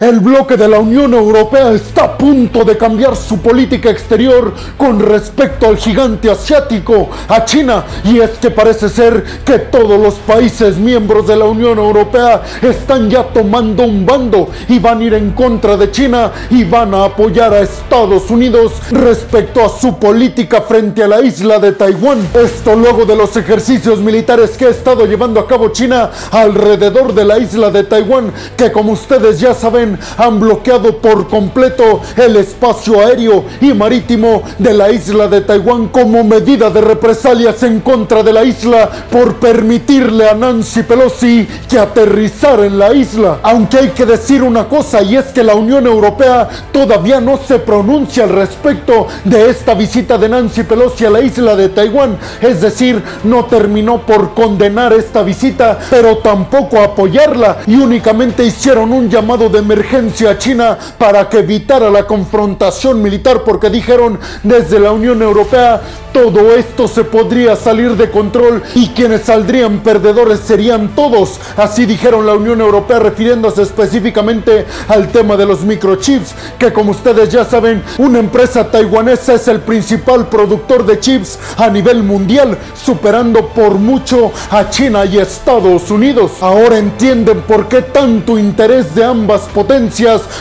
El bloque de la Unión Europea está a punto de cambiar su política exterior con respecto al gigante asiático, a China, y es que parece ser que todos los países miembros de la Unión Europea están ya tomando un bando y van a ir en contra de China y van a apoyar a Estados Unidos respecto a su política frente a la isla de Taiwán. Esto luego de los ejercicios militares que ha estado llevando a cabo China alrededor de la isla de Taiwán, que como ustedes ya saben, han bloqueado por completo el espacio aéreo y marítimo de la isla de Taiwán como medida de represalias en contra de la isla por permitirle a Nancy Pelosi que aterrizara en la isla. Aunque hay que decir una cosa y es que la Unión Europea todavía no se pronuncia al respecto de esta visita de Nancy Pelosi a la isla de Taiwán. Es decir, no terminó por condenar esta visita, pero tampoco apoyarla y únicamente hicieron un llamado de emergencia emergencia a China para que evitara la confrontación militar porque dijeron desde la Unión Europea todo esto se podría salir de control y quienes saldrían perdedores serían todos. Así dijeron la Unión Europea refiriéndose específicamente al tema de los microchips, que como ustedes ya saben, una empresa taiwanesa es el principal productor de chips a nivel mundial, superando por mucho a China y Estados Unidos. Ahora entienden por qué tanto interés de ambas potencias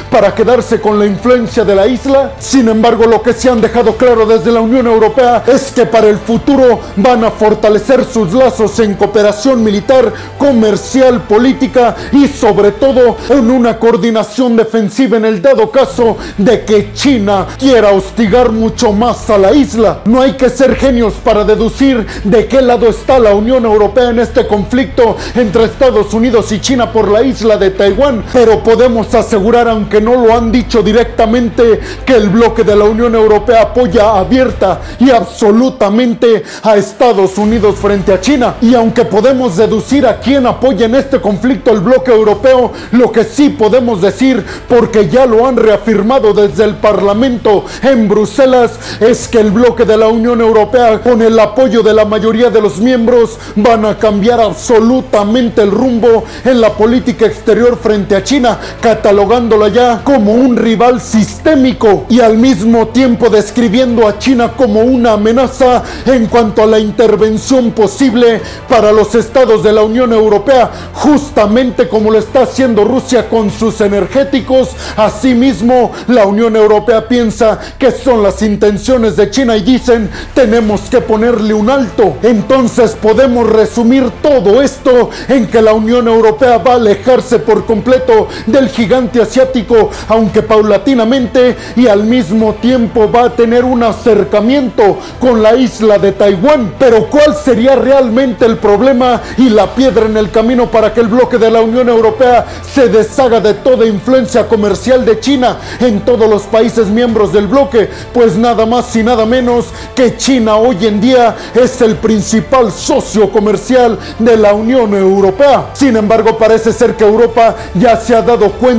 para quedarse con la influencia de la isla. Sin embargo, lo que se han dejado claro desde la Unión Europea es que para el futuro van a fortalecer sus lazos en cooperación militar, comercial, política y sobre todo en una coordinación defensiva en el dado caso de que China quiera hostigar mucho más a la isla. No hay que ser genios para deducir de qué lado está la Unión Europea en este conflicto entre Estados Unidos y China por la isla de Taiwán, pero podemos asegurar, aunque no lo han dicho directamente, que el bloque de la Unión Europea apoya abierta y absolutamente a Estados Unidos frente a China. Y aunque podemos deducir a quién apoya en este conflicto el bloque europeo, lo que sí podemos decir, porque ya lo han reafirmado desde el Parlamento en Bruselas, es que el bloque de la Unión Europea, con el apoyo de la mayoría de los miembros, van a cambiar absolutamente el rumbo en la política exterior frente a China, catalogándola ya como un rival sistémico y al mismo tiempo describiendo a China como una amenaza en cuanto a la intervención posible para los estados de la Unión Europea, justamente como lo está haciendo Rusia con sus energéticos. Asimismo, la Unión Europea piensa que son las intenciones de China y dicen tenemos que ponerle un alto. Entonces podemos resumir todo esto en que la Unión Europea va a alejarse por completo del gigante asiático, aunque paulatinamente y al mismo tiempo va a tener un acercamiento con la isla de Taiwán. Pero ¿cuál sería realmente el problema y la piedra en el camino para que el bloque de la Unión Europea se deshaga de toda influencia comercial de China en todos los países miembros del bloque? Pues nada más y nada menos que China hoy en día es el principal socio comercial de la Unión Europea. Sin embargo, parece ser que Europa ya se ha dado cuenta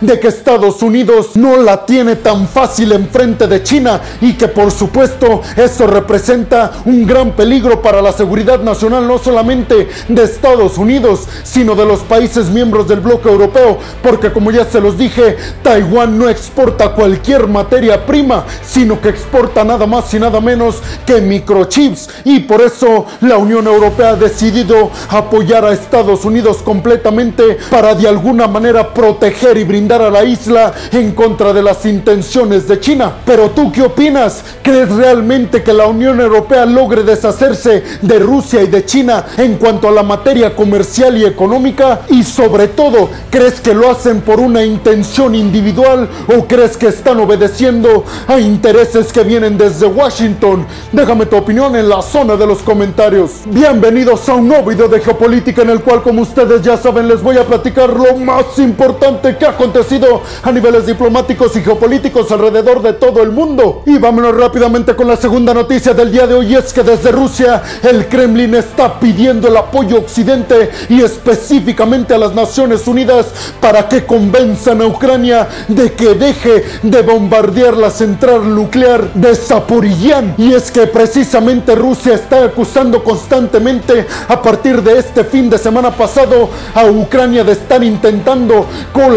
de que Estados Unidos no la tiene tan fácil enfrente de China y que por supuesto eso representa un gran peligro para la seguridad nacional no solamente de Estados Unidos, sino de los países miembros del bloque europeo, porque como ya se los dije, Taiwán no exporta cualquier materia prima, sino que exporta nada más y nada menos que microchips. Y por eso la Unión Europea ha decidido apoyar a Estados Unidos completamente para de alguna manera proteger y brindar a la isla en contra de las intenciones de China. Pero tú qué opinas? ¿Crees realmente que la Unión Europea logre deshacerse de Rusia y de China en cuanto a la materia comercial y económica? Y sobre todo, ¿crees que lo hacen por una intención individual o crees que están obedeciendo a intereses que vienen desde Washington? Déjame tu opinión en la zona de los comentarios. Bienvenidos a un nuevo video de geopolítica en el cual, como ustedes ya saben, les voy a platicar lo más importante que ha acontecido a niveles diplomáticos y geopolíticos alrededor de todo el mundo. Y vámonos rápidamente con la segunda noticia del día de hoy es que desde Rusia el Kremlin está pidiendo el apoyo occidente y específicamente a las Naciones Unidas para que convenzan a Ucrania de que deje de bombardear la central nuclear de Zaporizhia. Y es que precisamente Rusia está acusando constantemente a partir de este fin de semana pasado a Ucrania de estar intentando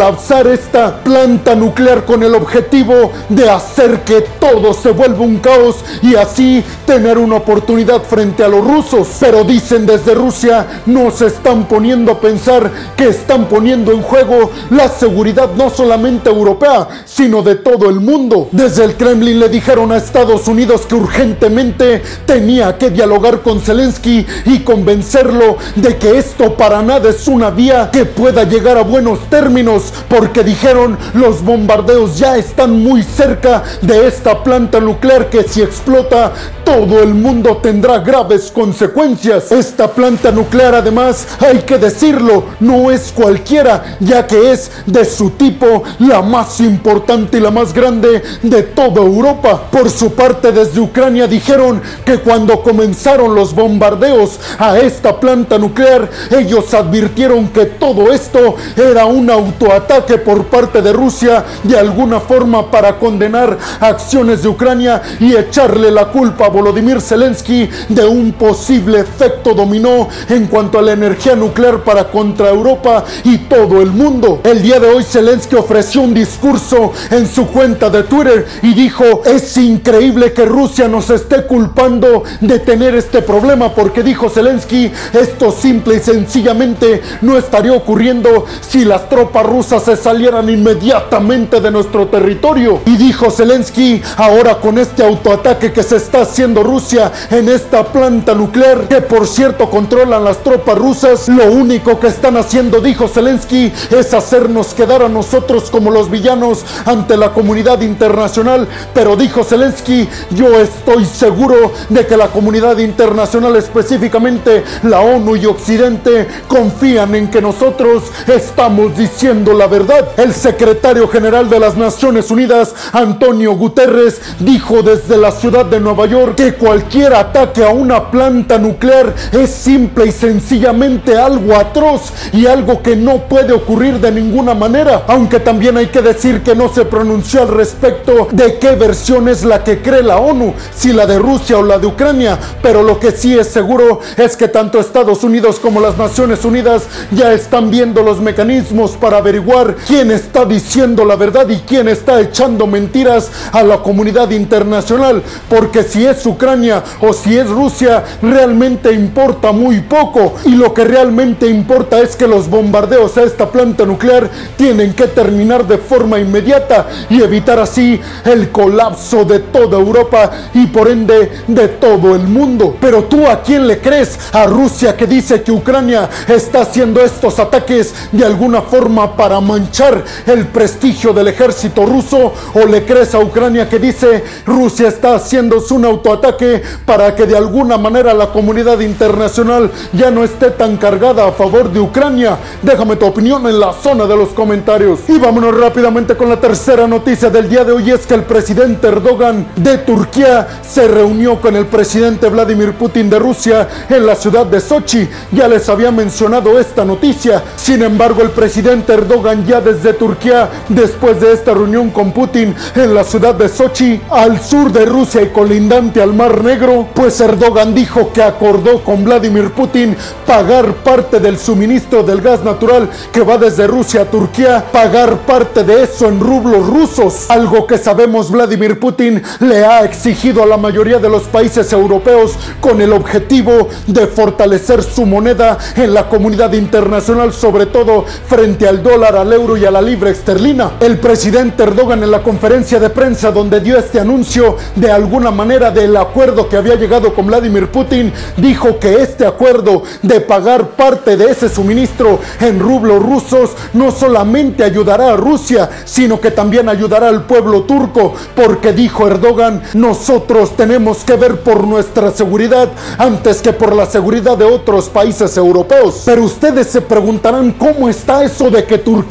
colapsar esta planta nuclear con el objetivo de hacer que todo se vuelva un caos y así tener una oportunidad frente a los rusos. Pero dicen desde Rusia, no se están poniendo a pensar que están poniendo en juego la seguridad no solamente europea, sino de todo el mundo. Desde el Kremlin le dijeron a Estados Unidos que urgentemente tenía que dialogar con Zelensky y convencerlo de que esto para nada es una vía que pueda llegar a buenos términos, porque dijeron los bombardeos ya están muy cerca de esta planta nuclear que si explota todo el mundo tendrá graves consecuencias. Esta planta nuclear además, hay que decirlo, no es cualquiera, ya que es de su tipo la más importante y la más grande de toda Europa. Por su parte, desde Ucrania dijeron que cuando comenzaron los bombardeos a esta planta nuclear, ellos advirtieron que todo esto era un autoataque por parte de Rusia de alguna forma para condenar acciones de Ucrania y echarle la culpa a Volodymyr Zelensky de un posible efecto dominó en cuanto a la energía nuclear para contra Europa y todo el mundo. El día de hoy Zelensky ofreció un discurso en su cuenta de Twitter y dijo, es increíble que Rusia nos esté culpando de tener este problema porque dijo Zelensky, esto simple y sencillamente no estaría ocurriendo si las tropas rusas se salieran inmediatamente de nuestro territorio. Y dijo Zelensky, ahora con este autoataque que se está haciendo Rusia en esta planta nuclear, que por cierto controlan las tropas rusas, lo único que están haciendo, dijo Zelensky, es hacernos quedar a nosotros como los villanos ante la comunidad internacional. Pero dijo Zelensky, yo estoy seguro de que la comunidad internacional, específicamente la ONU y Occidente, confían en que nosotros estamos diciendo la verdad. El secretario general de las Naciones Unidas, Antonio Guterres, dijo desde la ciudad de Nueva York que cualquier ataque a una planta nuclear es simple y sencillamente algo atroz y algo que no puede ocurrir de ninguna manera. Aunque también hay que decir que no se pronunció al respecto de qué versión es la que cree la ONU, si la de Rusia o la de Ucrania, pero lo que sí es seguro es que tanto Estados Unidos como las Naciones Unidas ya están viendo los mecanismos para averiguar quién está diciendo la verdad y quién está echando mentiras a la comunidad internacional, porque si es Ucrania o si es Rusia, realmente importa muy poco y lo que realmente importa es que los bombardeos a esta planta nuclear tienen que terminar de forma inmediata y evitar así el colapso de toda Europa y por ende de todo el mundo. Pero tú a quién le crees? A Rusia que dice que Ucrania está haciendo estos ataques de alguna forma para manchar el prestigio del ejército ruso o le crees a Ucrania que dice Rusia está haciendo un autoataque para que de alguna manera la comunidad internacional ya no esté tan cargada a favor de Ucrania. Déjame tu opinión en la zona de los comentarios. Y vámonos rápidamente con la tercera noticia del día de hoy es que el presidente Erdogan de Turquía se reunió con el presidente Vladimir Putin de Rusia en la ciudad de Sochi. Ya les había mencionado esta noticia. Sin embargo, el presidente Erdogan ya desde Turquía, después de esta reunión con Putin en la ciudad de Sochi, al sur de Rusia y colindante al Mar Negro, pues Erdogan dijo que acordó con Vladimir Putin pagar parte del suministro del gas natural que va desde Rusia a Turquía, pagar parte de eso en rublos rusos, algo que sabemos Vladimir Putin le ha exigido a la mayoría de los países europeos con el objetivo de fortalecer su moneda en la comunidad internacional, sobre todo frente al dólar, al euro y a la libra esterlina. El presidente Erdogan en la conferencia de prensa donde dio este anuncio de alguna manera del acuerdo que había llegado con Vladimir Putin, dijo que este acuerdo de pagar parte de ese suministro en rublos rusos no solamente ayudará a Rusia, sino que también ayudará al pueblo turco, porque dijo Erdogan, nosotros tenemos que ver por nuestra seguridad antes que por la seguridad de otros países europeos. Pero ustedes se preguntarán cómo está eso de que Turquía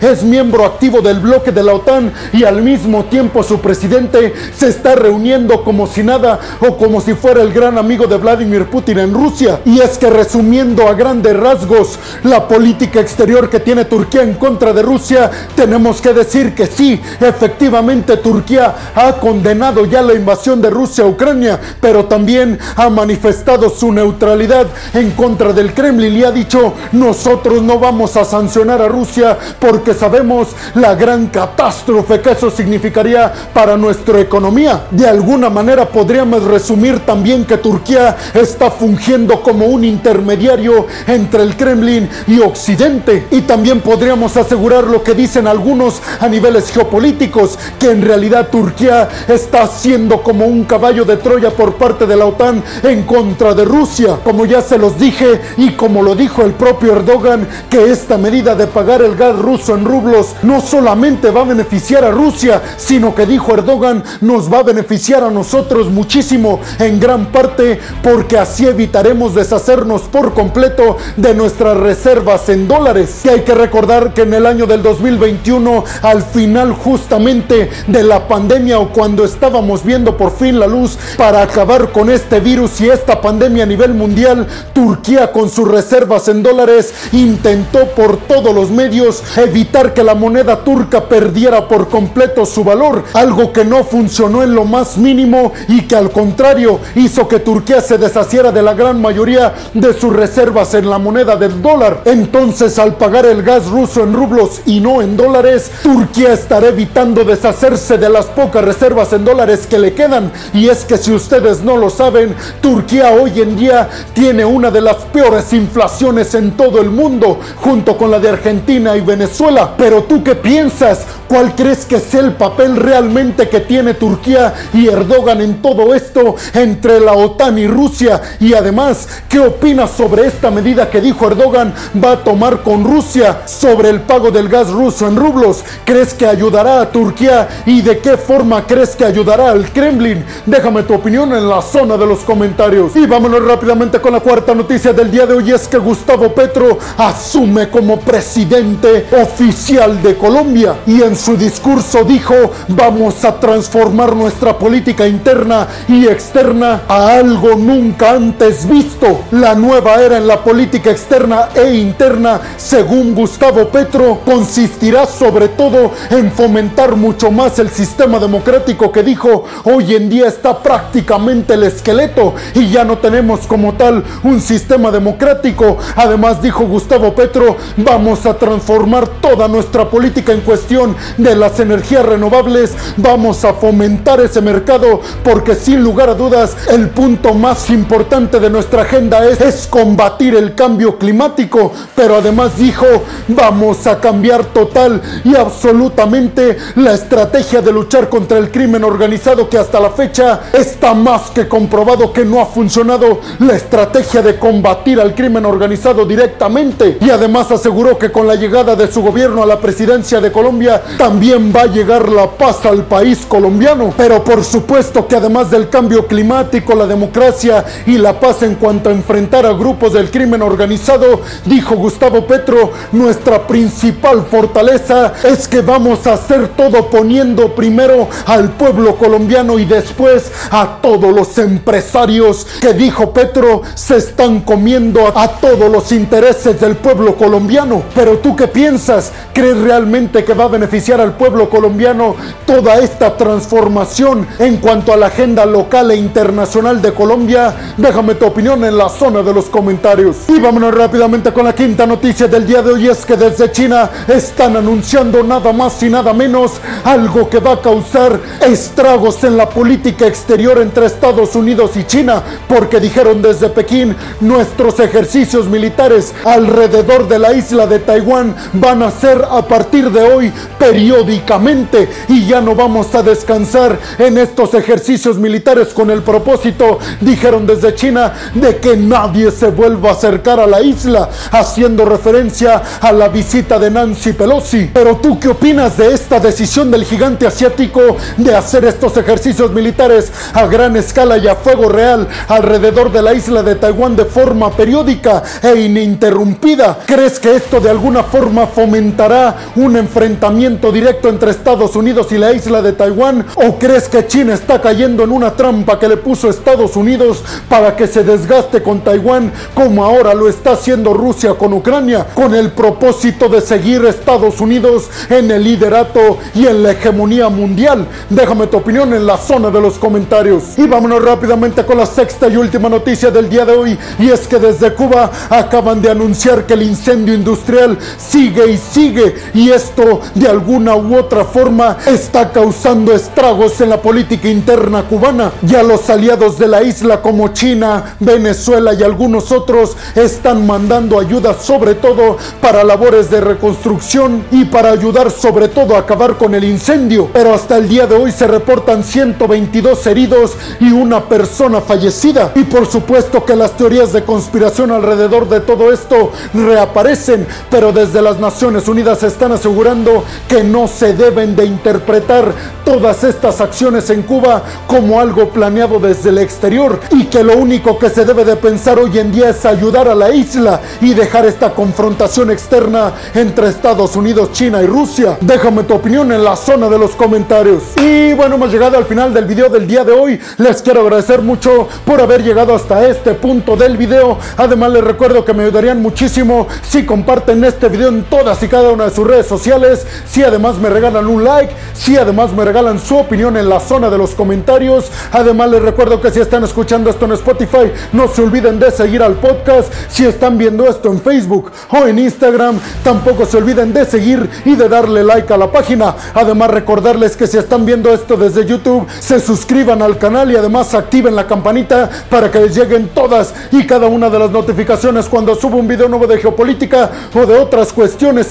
es miembro activo del bloque de la OTAN y al mismo tiempo su presidente se está reuniendo como si nada o como si fuera el gran amigo de Vladimir Putin en Rusia. Y es que resumiendo a grandes rasgos la política exterior que tiene Turquía en contra de Rusia, tenemos que decir que sí, efectivamente Turquía ha condenado ya la invasión de Rusia a Ucrania, pero también ha manifestado su neutralidad en contra del Kremlin y ha dicho nosotros no vamos a sancionar a Rusia Porque sabemos la gran catástrofe que eso significaría para nuestra economía. De alguna manera podríamos resumir también que Turquía está fungiendo como un intermediario entre el Kremlin y Occidente. Y también podríamos asegurar lo que dicen algunos a niveles geopolíticos, que en realidad Turquía está siendo como un caballo de Troya por parte de la OTAN en contra de Rusia. Como ya se los dije y como lo dijo el propio Erdogan, que esta medida de pagar el gas ruso en rublos no solamente va a beneficiar a Rusia, sino que dijo Erdogan nos va a beneficiar a nosotros muchísimo en gran parte porque así evitaremos deshacernos por completo de nuestras reservas en dólares. Y hay que recordar que en el año del 2021, al final justamente de la pandemia o cuando estábamos viendo por fin la luz para acabar con este virus y esta pandemia a nivel mundial, Turquía con sus reservas en dólares intentó por todos los medios evitar que la moneda turca perdiera por completo su valor, algo que no funcionó en lo más mínimo y que al contrario hizo que Turquía se deshaciera de la gran mayoría de sus reservas en la moneda del dólar. Entonces al pagar el gas ruso en rublos y no en dólares, Turquía estará evitando deshacerse de las pocas reservas en dólares que le quedan. Y es que si ustedes no lo saben, Turquía hoy en día tiene una de las peores inflaciones en todo el mundo, junto con la de Argentina y Venezuela. Pero tú qué piensas? ¿Cuál crees que es el papel realmente que tiene Turquía y Erdogan en todo esto entre la OTAN y Rusia? Y además, ¿qué opinas sobre esta medida que dijo Erdogan va a tomar con Rusia sobre el pago del gas ruso en rublos? ¿Crees que ayudará a Turquía y de qué forma crees que ayudará al Kremlin? Déjame tu opinión en la zona de los comentarios. Y vámonos rápidamente con la cuarta noticia del día de hoy es que Gustavo Petro asume como presidente oficial de Colombia y en su discurso dijo vamos a transformar nuestra política interna y externa a algo nunca antes visto. La nueva era en la política externa e interna, según Gustavo Petro, consistirá sobre todo en fomentar mucho más el sistema democrático que dijo hoy en día está prácticamente el esqueleto y ya no tenemos como tal un sistema democrático. Además dijo Gustavo Petro, vamos a transformar toda nuestra política en cuestión de las energías renovables, vamos a fomentar ese mercado porque sin lugar a dudas el punto más importante de nuestra agenda es, es combatir el cambio climático, pero además dijo, vamos a cambiar total y absolutamente la estrategia de luchar contra el crimen organizado que hasta la fecha está más que comprobado que no ha funcionado la estrategia de combatir al crimen organizado directamente y además aseguró que con la llegada de su gobierno a la presidencia de Colombia también va a llegar la paz al país colombiano. Pero por supuesto que además del cambio climático, la democracia y la paz en cuanto a enfrentar a grupos del crimen organizado, dijo Gustavo Petro, nuestra principal fortaleza es que vamos a hacer todo poniendo primero al pueblo colombiano y después a todos los empresarios que dijo Petro se están comiendo a todos los intereses del pueblo colombiano. Pero tú qué piensas? ¿Crees realmente que va a beneficiar al pueblo colombiano toda esta transformación en cuanto a la agenda local e internacional de Colombia? Déjame tu opinión en la zona de los comentarios. Y vámonos rápidamente con la quinta noticia del día de hoy es que desde China están anunciando nada más y nada menos algo que va a causar estragos en la política exterior entre Estados Unidos y China, porque dijeron desde Pekín nuestros ejercicios militares alrededor de la isla de Taiwán van a ser a partir de hoy periódicamente y ya no vamos a descansar en estos ejercicios militares con el propósito, dijeron desde China, de que nadie se vuelva a acercar a la isla, haciendo referencia a la visita de Nancy Pelosi. Pero tú qué opinas de esta decisión del gigante asiático de hacer estos ejercicios militares a gran escala y a fuego real alrededor de la isla de Taiwán de forma periódica e ininterrumpida? ¿Crees que esto de alguna forma fomentará un enfrentamiento directo entre Estados Unidos y la isla de Taiwán? ¿O crees que China está cayendo en una trampa que le puso Estados Unidos para que se desgaste con Taiwán como ahora lo está haciendo Rusia con Ucrania con el propósito de seguir Estados Unidos en el liderato y en la hegemonía mundial. Déjame tu opinión en la zona de los comentarios. Y vámonos rápidamente con la sexta y última noticia del día de hoy. Y es que desde Cuba acaban de anunciar que el incendio industrial sigue y sigue. Y esto de alguna u otra forma está causando estragos en la política interna cubana. Ya los aliados de la isla como China, Venezuela y algunos otros están mandando ayuda sobre todo para labores de reconstrucción y para ayudar sobre todo a acabar con el incendio. Pero hasta el día de hoy se reportan 122 heridos y una persona fallecida. Y por supuesto que las teorías de conspiración alrededor de todo esto reaparecen, pero desde las Naciones Unidas están asegurando que no se deben de interpretar todas estas acciones en Cuba como algo planeado desde el exterior y que lo único que se debe de pensar hoy en día es ayudar a la isla y dejar esta confrontación externa entre Estados Unidos, China y Rusia. Déjame tu opinión en la zona de los comentarios. Y bueno, hemos llegado al final del video del día de hoy. Les quiero agradecer mucho por haber llegado hasta este punto del video. Además les recuerdo que me ayudarían muchísimo si comparten este video en todas y cada una de sus redes sociales. Si además me regalan un like, si además me regalan su opinión en la zona de los comentarios. Además les recuerdo que si están escuchando esto en Spotify, no se olviden de seguir al podcast. Si están viendo esto en Facebook o en Instagram, tampoco se olviden de seguir y de darle like a la página. Además recordarles que si están viendo esto desde YouTube, se suscriban al canal y además activen la campanita para que les lleguen todas y cada una de las notificaciones cuando subo un video nuevo de geopolítica o de otras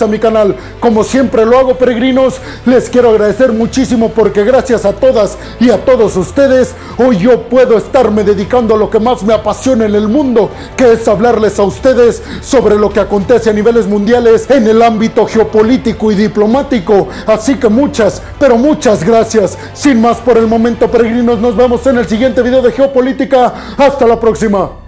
a mi canal. Como siempre lo hago, peregrinos, les quiero agradecer muchísimo porque gracias a todas y a todos ustedes, hoy yo puedo estarme dedicando a lo que más me apasiona en el mundo, que es hablarles a ustedes sobre lo que acontece a niveles mundiales en el ámbito geopolítico y diplomático. Así que muchas, pero muchas gracias. Sin más por el momento, peregrinos, nos vemos en el siguiente video de geopolítica. Hasta la próxima.